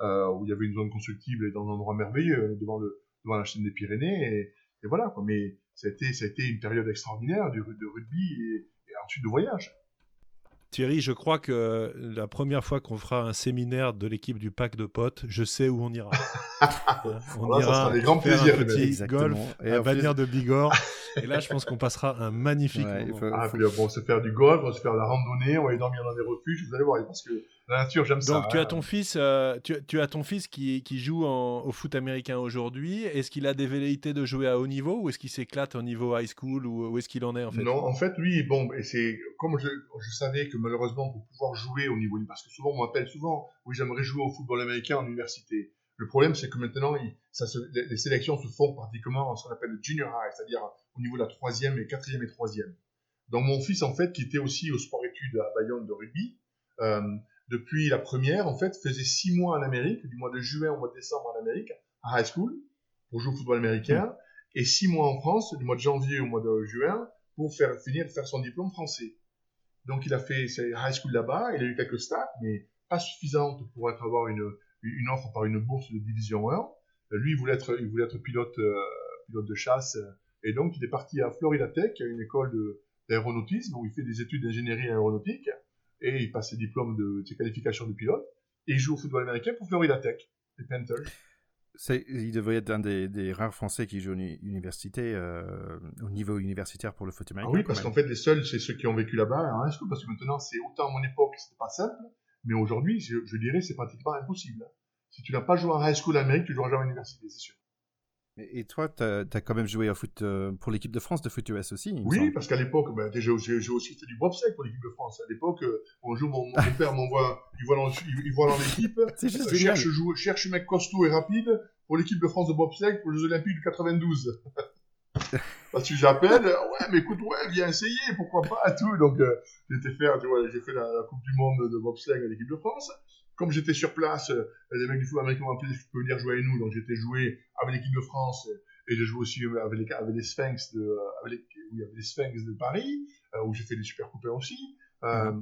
euh, où il y avait une zone constructible et dans un endroit merveilleux devant, le, devant la chaîne des Pyrénées. Et, et voilà, quoi. Mais ça a, été, ça a été une période extraordinaire de, de rugby et, et ensuite de voyage. Thierry, je crois que la première fois qu'on fera un séminaire de l'équipe du pack de potes, je sais où on ira. on ira faire plaisir, un petit golf et à Bagnères de Bigorre. Et là, je pense qu'on passera un magnifique moment. Faut, ah, Puis, on va se faire du golf, on va se faire de la randonnée, on va aller dormir dans des refuges, vous allez voir, parce que la nature, j'aime ça. Donc, tu as ton fils, euh, tu, as ton fils qui, qui joue au foot américain aujourd'hui. Est-ce qu'il a des velléités de jouer à haut niveau ou est-ce qu'il s'éclate au niveau high school ou où est-ce qu'il en est en fait? Non, en fait, lui, bon, et c'est comme je, je, savais que malheureusement pour pouvoir jouer au niveau, parce que souvent on m'appelle souvent, oui, j'aimerais jouer au football américain en université. Le problème, c'est que maintenant, les, sélections se font pratiquement en ce qu'on appelle le junior high, c'est-à-dire au niveau de la troisième et quatrième et troisième. Donc mon fils, en fait, qui était aussi au sport-études à Bayonne de rugby, euh, depuis la première, en fait, faisait six mois en Amérique, du mois de juin au mois de décembre en Amérique, à high school, pour jouer au football américain, et six mois en France, du mois de janvier au mois de juin, pour faire, finir faire son diplôme français. Donc il a fait ses high school là-bas, il a eu quelques stats, mais pas suffisantes pour être, avoir une, une offre par une bourse de division 1. Lui, il voulait être, il voulait être pilote, euh, pilote de chasse, et donc il est parti à Florida Tech, une école d'aéronautisme, où il fait des études d'ingénierie aéronautique et il passe ses diplômes de, ses qualifications de pilote, et il joue au football américain pour Florida Tech, les Panthers. Il devrait être un des, rares Français qui joue université, euh, au niveau universitaire pour le foot américain. Ah oui, parce qu'en fait, les seuls, c'est ceux qui ont vécu là-bas school, parce que maintenant, c'est autant à mon époque, c'était pas simple, mais aujourd'hui, je, je, dirais, c'est pratiquement impossible. Si tu n'as pas joué en high school Amérique, tu joueras jamais à l'université, c'est sûr. Et toi, tu as, quand même joué au foot euh, pour l'équipe de France de foot US aussi Oui, parce qu'à l'époque, ben, j'ai aussi fait du bobsleigh pour l'équipe de France. À l'époque, euh, on joue, mon, mon père m'envoie, il voit dans, il, voit dans l'équipe, euh, cherche, joue, cherche un mec costaud et rapide pour l'équipe de France de bobsleigh pour les Olympiques du 92. parce que j'appelle, ouais, mais écoute, ouais, viens essayer, pourquoi pas, tout. Donc, euh, j'ai fait, tu vois, j'ai fait la, la, Coupe du Monde de bobsleigh à l'équipe de France comme j'étais sur place, euh, les mecs du football américain m'ont appelé, tu peux venir jouer avec nous. Donc j'étais joué avec l'équipe de France et j'ai joué aussi avec les, avec les Sphinx de, avec les, oui, avec les Sphinx de Paris, euh, où j'ai fait des super coupés aussi. Euh,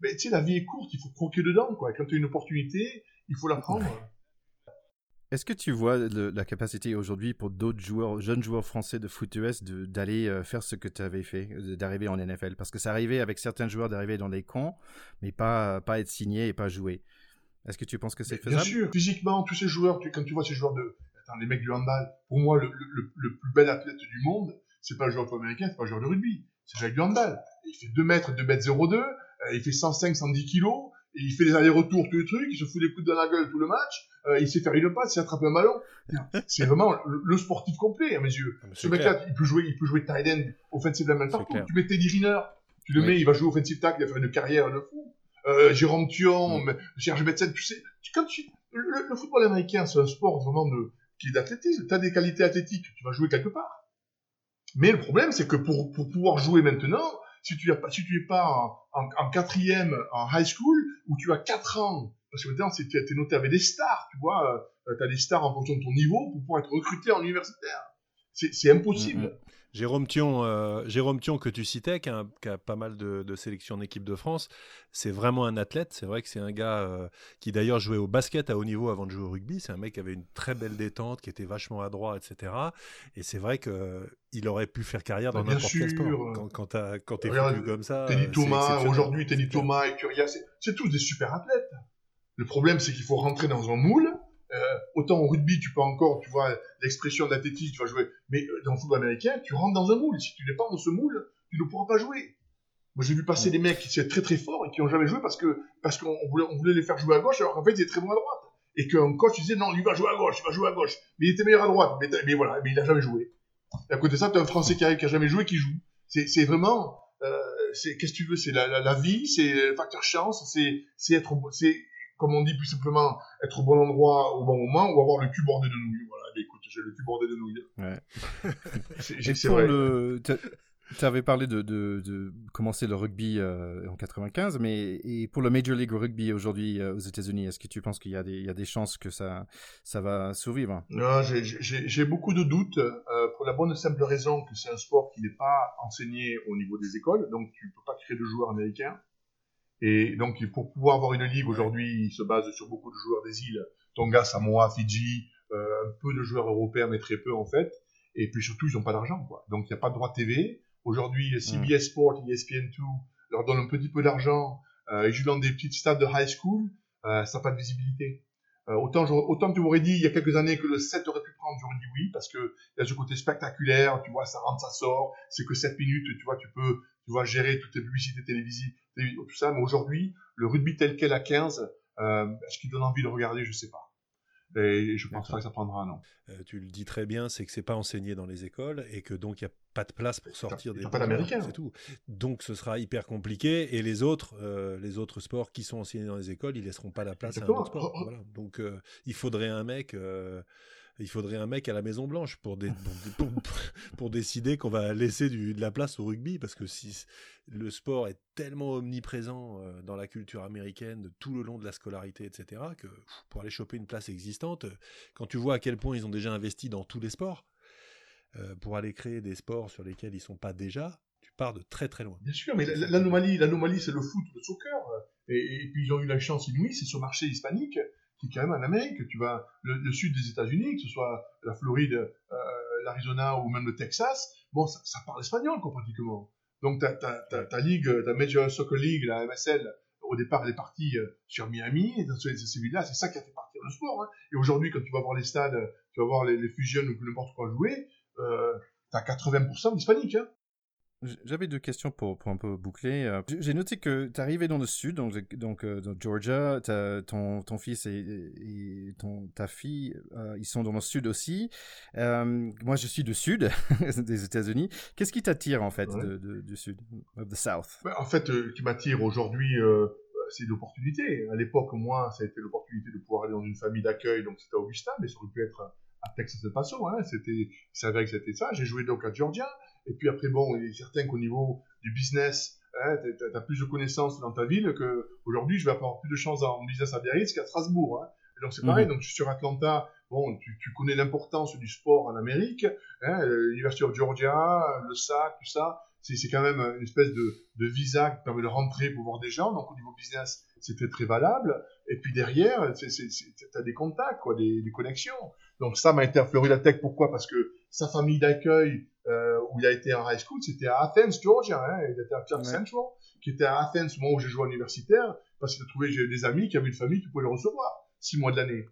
mais tu sais, la vie est courte, il faut croquer dedans, quoi. Quand tu as une opportunité, il faut la prendre. Est-ce que tu vois la capacité aujourd'hui pour d'autres joueurs, jeunes joueurs français de foot US d'aller faire ce que tu avais fait, d'arriver en NFL Parce que ça arrivait avec certains joueurs d'arriver dans les camps, mais pas, pas être signé et pas jouer. Est-ce que tu penses que c'est faisable Bien sûr, physiquement, tous ces joueurs, tu, quand tu vois ces joueurs de. Attends, les mecs du handball, pour moi, le, le, le plus bel athlète du monde, c'est pas le joueur américain, c'est pas le joueur de rugby, c'est Jacques du handball. Il fait 2 mètres, 2 mètres 02, euh, il fait 105, 110 kilos, et il fait les allers-retours, tous les trucs, il se fout des coups dans la gueule tout le match, euh, il sait faire une passe, il sait attraper un ballon. c'est vraiment le, sportif complet, à mes yeux. Ah, Ce mec-là, il peut jouer, il peut jouer tight end, offensive lineman partout. Tu mets Teddy Riner, tu le mets, il va jouer offensive tackle, il va faire une carrière de fou euh, Jérôme Thion, mm. Serge Betsen, tu sais, quand tu, le, le, football américain, c'est un sport vraiment de, qui est d'athlétisme. Tu as des qualités athlétiques, tu vas jouer quelque part. Mais le problème, c'est que pour, pour pouvoir jouer maintenant, si tu n'es pas, si tu es pas en, en, quatrième en high school, où tu as quatre ans, parce que maintenant, tu es noté avec des stars, tu vois, euh, tu as des stars en fonction de ton niveau pour pouvoir être recruté en universitaire. C'est impossible. Jérôme Thion, euh, Jérôme Thion que tu citais, qui a, pas mal de, sélections d'équipe de France, c'est vraiment un athlète. C'est vrai que c'est un gars euh, qui d'ailleurs jouait au basket à haut niveau avant de jouer au rugby. C'est un mec qui avait une très belle détente, qui était vachement adroit, etc. Et c'est vrai qu'il aurait pu faire carrière dans n'importe quel sport. Quand, quand tu es comme ça. Teddy Thomas, aujourd'hui, Teddy Thomas et Curia, c'est tous des super athlètes. Le problème, c'est qu'il faut rentrer dans un moule euh, autant au rugby, tu peux encore, tu vois, l'expression d'athlétisme, tu vas jouer. Mais euh, dans le football américain, tu rentres dans un moule. Si tu n'es pas dans ce moule, tu ne pourras pas jouer. Moi, j'ai vu passer des mecs qui sont très très forts et qui n'ont jamais joué parce que parce qu'on voulait, on voulait les faire jouer à gauche alors qu'en fait, ils étaient très bons à droite. Et qu'un coach disait non, lui va jouer à gauche, il va jouer à gauche. Mais il était meilleur à droite. Mais, voilà, mais il n'a jamais joué. Et à côté de ça, tu as un Français qui arrive, qui n'a jamais joué, qui joue. C'est vraiment, euh, c'est qu'est-ce que tu veux, c'est la, la, la, vie, c'est le facteur chance, c'est être, c'est comme on dit plus simplement, être au bon endroit au bon moment ou avoir le cul bordé de nouilles. Voilà, mais écoute, j'ai le cul bordé de nouilles. Ouais. C'est Et c'est pour vrai. le, tu avais parlé de, de, de commencer le rugby euh, en 95, mais et pour le Major League Rugby aujourd'hui euh, aux États-Unis, est-ce que tu penses qu'il y a des, il y a des chances que ça, ça va survivre? Non, j'ai- beaucoup de doutes euh, pour la bonne et simple raison que c'est un sport qui n'est pas enseigné au niveau des écoles, donc tu peux pas créer de joueurs américains. Et donc pour pouvoir avoir une ligue aujourd'hui, il se base sur beaucoup de joueurs des îles, Tonga, Samoa, Fidji, euh, un peu de joueurs européens, mais très peu en fait. Et puis surtout, ils n'ont pas d'argent, quoi. Donc il n'y a pas de droit TV. Aujourd'hui, CBS Sport, E ESPN2 leur donne un petit peu d'argent. Euh, ils jouent dans des petits stades de high school. Euh, ça n'a pas de visibilité. Euh, autant, autant tu m'aurais dit il y a quelques années que le 7 aurait pu prendre, j'aurais dit oui, parce que il y a ce côté spectaculaire, tu vois, ça rentre, ça sort, c'est que 7 minutes, tu vois, tu peux, tu vois, gérer toutes tes publicités télévisives, télé- tout ça, mais aujourd'hui, le rugby tel quel à 15, euh, est-ce qu'il donne envie de regarder, je sais pas. Et je pense pas que ça prendra, non. Euh, tu le dis très bien, c'est que c'est pas enseigné dans les écoles et que donc il n'y a pas de place pour sortir des pas bons d'Américains. joueurs, c'est tout. Donc ce sera hyper compliqué et les autres, euh, les autres sports qui sont enseignés dans les écoles, ils laisseront pas la place à un Exactement. autre sport. Oh, oh. Voilà. Donc euh, il faudrait un mec. Il faudrait un mec à la Maison Blanche pour, dé- pour, pour- pour décider qu'on va laisser de la place au rugby parce que si le sport est tellement omniprésent euh, dans la culture américaine tout le long de la scolarité, etc., que pour aller choper une place existante, euh, quand tu vois à quel point ils ont déjà investi dans tous les sports, euh, pour aller créer des sports sur lesquels ils sont pas déjà, tu pars de très très loin. Bien sûr, mais l'anomalie, l'anomalie, c'est le foot, le soccer. Et, et puis ils ont eu la chance inouïe, c'est sur le marché hispanique, qui est quand même en Amérique. Tu vas le, sud des États-Unis, que ce soit la Floride, euh, l'Arizona ou même le Texas, bon, ça, parle espagnol, quoi, pratiquement. Donc ta, ta, ligue, ta Major Soccer League, la MSL, au départ, elle est partie euh, sur Miami, et dans ces, villes-là, c'est ça qui a fait partir le sport. Hein. Et aujourd'hui, quand tu vas voir les stades, tu vas voir les, les Fusion ou n'importe quoi jouer, euh, t'as 80% d'hispaniques. Hein. J'avais deux questions pour, pour un peu boucler. Euh, J'ai noté que tu arrivé dans le sud, donc, donc euh, dans Georgia, ton, ton fils et, et ton, ta fille, euh, ils sont dans le sud aussi. Euh, moi, je suis du sud des États-Unis. Qu'est-ce qui t'attire en fait Ouais. de, de- du sud, of the South? Ouais, En fait, euh, qui m'attire aujourd'hui, euh, c'est l'opportunité. À l'époque, moi, ça a été l'opportunité de pouvoir aller dans une famille d'accueil, donc c'était Augusta, mais ça aurait pu être à Texas El Paso. Hein. C'était, c'est vrai que c'était ça. J'ai joué donc à Georgia. Et puis après, bon, il est certain qu'au niveau du business, hein, tu as plus de connaissances dans ta ville que aujourd'hui, je vais avoir plus de chance en business à Biarritz qu'à Strasbourg. Hein. Donc c'est pareil. Donc je suis sur Atlanta. Bon, tu, tu connais l'importance du sport en Amérique. Hein, L'Université of Georgia, le SAC, tout ça c'est c'est quand même une espèce de, de visa qui permet de rentrer pour voir des gens. Donc au niveau business, c'était très valable. Et puis derrière, tu as des contacts, quoi, des, des connexions. Donc ça m'a été à Florida Tech. Pourquoi? Parce que sa famille d'accueil, euh, où il a été en high school, c'était à Athens, Georgia. Hein, il était à Clark Ouais. Central, qui était à Athens, moi où j'ai joué à l'universitaire, parce qu'il a trouvé des amis qui avaient une famille qui pouvait le recevoir six mois de l'année.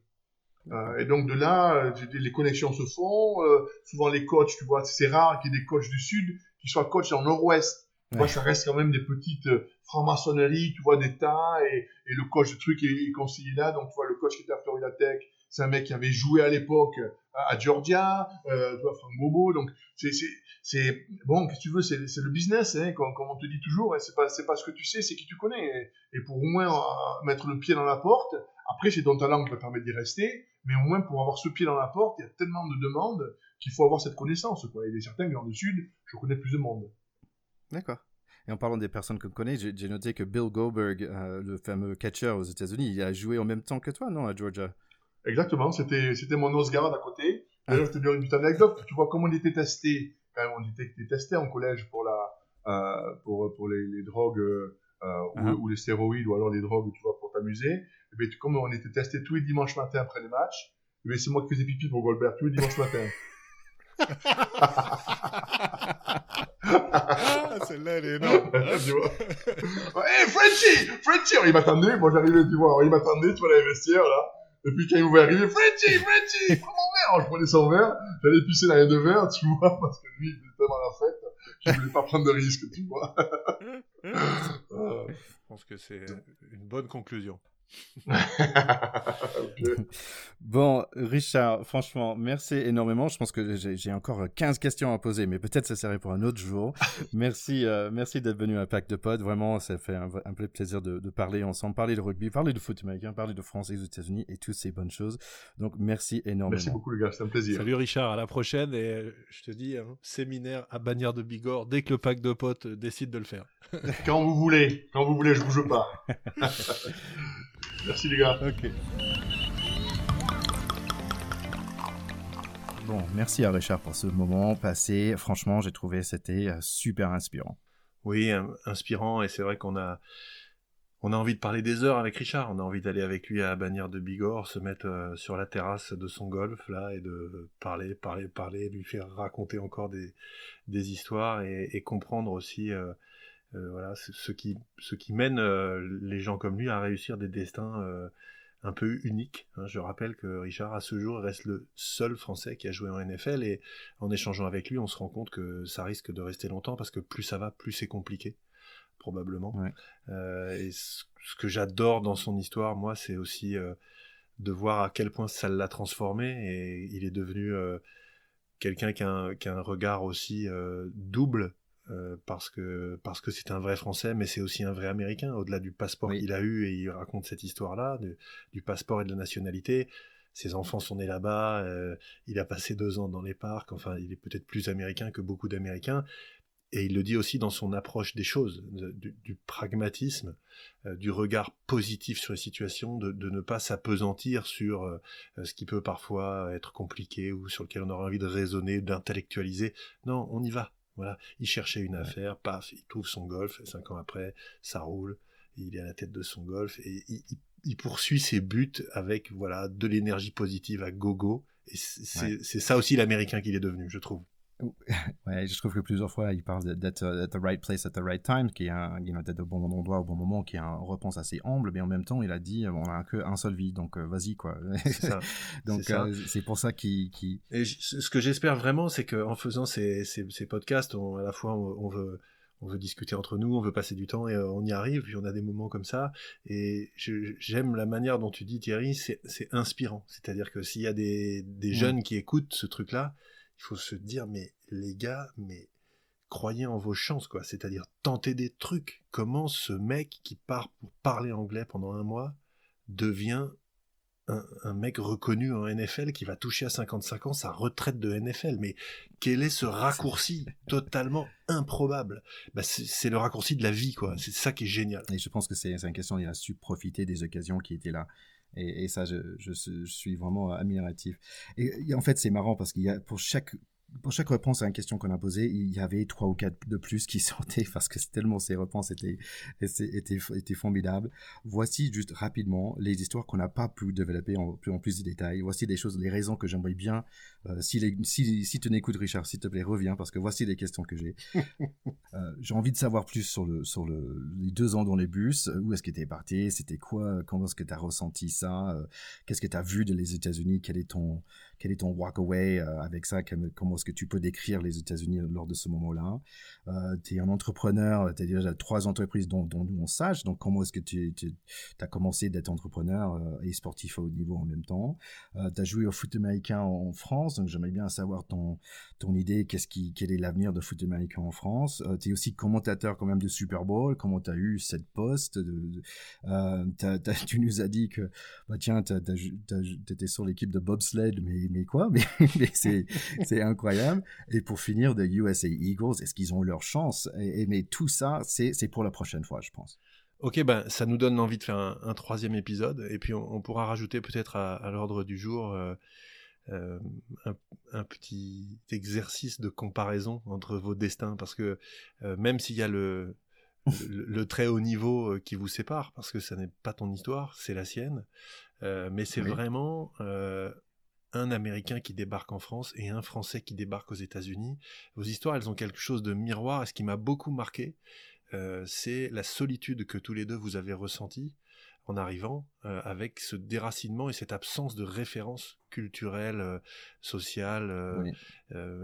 Euh, et donc de là, les connexions se font. euh, souvent les coachs, tu vois, c'est rare qu'il y ait des coachs du sud qui soient coachs dans le nord-ouest. Tu vois, Ouais. ça reste quand même des petites euh, franc-maçonneries, tu vois, d'État, et, et le coach de truc est, est conseillé là. Donc, tu vois, le coach qui était à Florida Tech, c'est un mec qui avait joué à l'époque à, Georgia, euh, tu vois, Frank Bobo. Donc, c'est, bon, qu'est-ce que tu veux, c'est, le business, hein, comme, on te dit toujours. hein, c'est pas, pas ce que tu sais, c'est qui tu connais. Et, et pour au moins euh, mettre le pied dans la porte, après, c'est ton talent qui va permettre d'y rester. Mais au moins, pour avoir ce pied dans la porte, il y a tellement de demandes qu'il faut avoir cette connaissance. Quoi. Il est certain que dans le Sud, je connais plus de monde. D'accord. Et en parlant des personnes qu'on connaît, j'ai j'ai noté que Bill Goldberg, euh, le fameux catcher aux États-Unis, il a joué en même temps que toi, non, à Georgia? Exactement, c'était, c'était mon Oscar à côté. D'ailleurs, je te donne une petite anecdote. Tu vois comment on était testé, quand même, on était testé en collège pour, la, euh, pour, pour les, les drogues euh, ou, ou les stéroïdes ou alors les drogues, tu vois, pour t'amuser. Et bien, tu- comme on était testé tous les dimanches matins après les matchs, eh bien, c'est moi qui faisais pipi pour Goldberg tous les dimanches matins. Ah, celle-là, elle est énorme. tu vois. Hey, Frenchie! Frenchie! Alors, il m'attendait, moi j'arrivais, tu vois, alors, il m'attendait, tu vois, dans les vestiaires, là. Et puis quand il me voyait arriver, Frenchie! Frenchie! Prends mon verre! Alors, je prenais son verre, j'allais pisser dans les deux verres, tu vois, parce que lui, il était tellement à la fête, qu'il voulait pas prendre de risque, tu vois. Ah. Je pense que c'est une bonne conclusion. Bon, Richard, franchement, merci énormément. Je pense que j'ai encore 15 questions à poser, mais peut-être ça serait pour un autre jour. merci euh, merci d'être venu à Pack de Pod. Vraiment, ça fait un, un plaisir de, parler ensemble, parler de rugby, parler de foot américain, parler de France et des États-Unis et toutes ces bonnes choses. Donc, merci énormément. Merci beaucoup, les gars. C'est un plaisir. Salut, Richard. À la prochaine. Et euh, je te dis, hein, séminaire à Bagnères de Bigorre dès que le Pack de Potes décide de le faire. Quand vous voulez. Quand vous voulez, je bouge pas. Merci les gars. Ok. Bon, merci à Richard pour ce moment passé. Franchement, j'ai trouvé c'était euh, super inspirant. Oui, inspirant et c'est vrai qu'on a on a envie de parler des heures avec Richard. On a envie d'aller avec lui à Bagnères de Bigorre, se mettre euh, sur la terrasse de son golf là et de parler, parler, parler, lui faire raconter encore des, des histoires et, comprendre aussi euh, euh, voilà, ce qui, ce qui mène euh, les gens comme lui à réussir des destins euh, un peu uniques. Hein. Je rappelle que Richard, à ce jour, reste le seul Français qui a joué en NFL et en échangeant avec lui, on se rend compte que ça risque de rester longtemps parce que plus ça va, plus c'est compliqué, probablement. et ce, que j'adore dans son histoire, moi, c'est aussi de voir à quel point ça l'a transformé et il est devenu quelqu'un qui, qui, a un regard aussi double euh, parce que parce que c'est un vrai Français, mais c'est aussi un vrai Américain. Au-delà du passeport qu'il a eu, et il raconte cette histoire-là du passeport et de la nationalité. Ses enfants sont nés là-bas. Euh, il a passé deux ans dans les parcs. Enfin, il est peut-être plus américain que beaucoup d'Américains. Et il le dit aussi dans son approche des choses, du, pragmatisme, euh, du regard positif sur les situations, de, de ne pas s'apesantir sur ce qui peut parfois être compliqué ou sur lequel on aurait envie de raisonner, d'intellectualiser. Non, on y va voilà, il cherchait une affaire, paf, il trouve son golf, et cinq ans après, ça roule, il est à la tête de son golf, et il, poursuit ses buts avec voilà de l'énergie positive à gogo, et c'est ça aussi l'américain qu'il est devenu, je trouve. Ouais, je trouve que plusieurs fois, il parle d'être at the right place at the right time, qui est un, d'être au bon endroit au bon moment, qui est un réponse assez humble, mais en même temps, il a dit, on a qu'un seul vie, donc euh, vas-y, quoi. donc, euh, c'est pour ça qu'il. Et ce que j'espère vraiment, c'est qu'en faisant ces, ces, ces podcasts, à la fois, on, veut on veut discuter entre nous, on veut passer du temps et euh, on y arrive, puis on a des moments comme ça. Et j'aime la manière dont tu dis, Thierry, c'est inspirant. C'est-à-dire que s'il y a des, des jeunes qui écoutent ce truc-là, il faut se dire, mais les gars, mais croyez en vos chances, quoi. C'est-à-dire tenter des trucs. Comment ce mec qui part pour parler anglais pendant un mois devient un, mec reconnu en NFL qui va toucher à 55 ans sa retraite de NFL. Mais quel est ce raccourci totalement improbable? Bah, C'est le raccourci de la vie, quoi. C'est ça qui est génial. Et je pense que c'est une question, il a su profiter des occasions qui étaient là. Et, ça, je, je, suis vraiment admiratif. Et, en fait, c'est marrant parce qu'il y a pour chaque pour chaque réponse à une question qu'on a posée, il y avait trois ou quatre de plus qui sortaient parce que tellement ces réponses étaient, étaient, étaient, formidables. Voici juste rapidement les histoires qu'on n'a pas pu développer en, en, plus de détails. Voici des choses, les raisons que j'aimerais bien. Euh, si, les, si, si, tu n'écoutes Richard, s'il te plaît, reviens parce que voici les questions que j'ai. euh, j'ai envie de savoir plus sur, le, sur le, les deux ans dans les bus. Où est-ce que tu es parti? C'était quoi? Comment est-ce que tu as ressenti ça? Euh, Qu'est-ce que tu as vu de les États-Unis? Quel est ton quel est ton walk-away euh, avec ça Comment est-ce que tu peux décrire les États-Unis lors de ce moment-là? Euh, Tu es un entrepreneur, tu as déjà trois entreprises dont, nous on sache, donc comment est-ce que tu, as commencé d'être entrepreneur euh, et sportif à haut niveau en même temps? Tu as joué au foot américain en, France, donc j'aimerais bien savoir ton, ton idée, qu'est-ce qui, quel est l'avenir de foot américain en France? Tu es aussi commentateur quand même de Super Bowl, comment tu as eu cette poste Tu nous as dit que, bah, tiens, tu étais sur l'équipe de bobsled, mais mais quoi Mais, c'est incroyable. Et pour finir, de USA Eagles, est-ce qu'ils ont leur chance? Et, Mais tout ça, c'est pour la prochaine fois, je pense. Ok, ben ça nous donne envie de faire un, troisième épisode, et puis on, pourra rajouter peut-être à, l'ordre du jour euh, euh, un, petit exercice de comparaison entre vos destins, parce que euh, même s'il y a le, le, très haut niveau qui vous sépare, parce que ça n'est pas ton histoire, c'est la sienne, mais c'est vraiment un Américain qui débarque en France et un Français qui débarque aux États-Unis. Vos histoires, elles ont quelque chose de miroir. Et ce qui m'a beaucoup marqué, euh, c'est la solitude que tous les deux vous avez ressentie en arrivant, euh, avec ce déracinement et cette absence de référence culturelle, euh, sociale,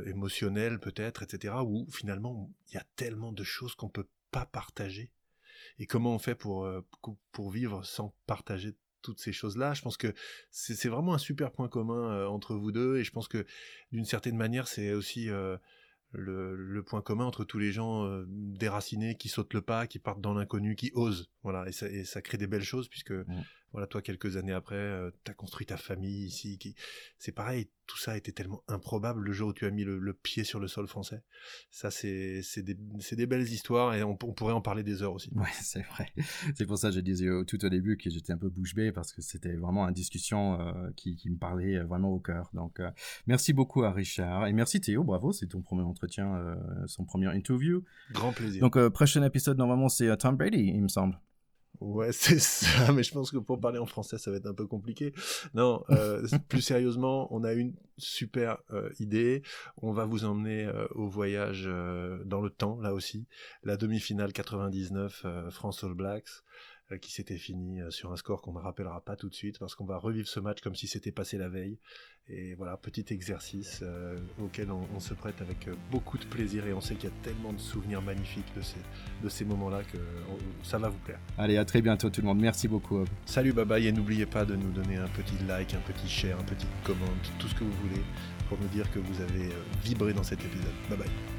émotionnelle peut-être, etc. Où finalement il y a tellement de choses qu'on peut pas partager et comment on fait pour, pour vivre sans partager toutes ces choses-là. Je pense que c'est vraiment un super point commun entre vous deux et je pense que d'une certaine manière, c'est aussi le, point commun entre tous les gens euh, déracinés qui sautent le pas, qui partent dans l'inconnu, qui osent. Voilà, et ça, et ça, crée des belles choses puisque mmh voilà, toi, quelques années après, euh, tu as construit ta famille ici. Qui... C'est pareil, tout ça été tellement improbable le jour où tu as mis le, pied sur le sol français. Ça, c'est des, des, belles histoires et on, pourrait en parler des heures aussi. Ouais, c'est vrai. C'est pour ça que je disais tout au début que j'étais un peu bouche bée parce que c'était vraiment une discussion euh, qui, qui, me parlait euh, vraiment au cœur. Donc, merci beaucoup à Richard et merci Théo, bravo, c'est ton premier entretien, son premier interview. Grand plaisir. Donc, prochain épisode, normalement, c'est Tom Brady, il me semble. Ouais, c'est ça, mais je pense que pour parler en français, ça va être un peu compliqué. Non, euh, plus sérieusement, on a une super euh, idée. On va vous emmener euh, au voyage euh, dans le temps, là aussi. La demi-finale 99, France All Blacks. Euh, qui s'était fini euh, sur un score qu'on ne rappellera pas tout de suite parce qu'on va revivre ce match comme si c'était passé la veille. Et voilà, petit exercice euh, auquel on, se prête avec beaucoup de plaisir et on sait qu'il y a tellement de souvenirs magnifiques de ces, de ces moments-là que ça va vous plaire. Allez, à très bientôt tout le monde. Merci beaucoup. Salut, bye bye et n'oubliez pas de nous donner un petit like, un petit share, un petit comment, tout ce que vous voulez pour nous dire que vous avez vibré dans cet épisode. Bye bye.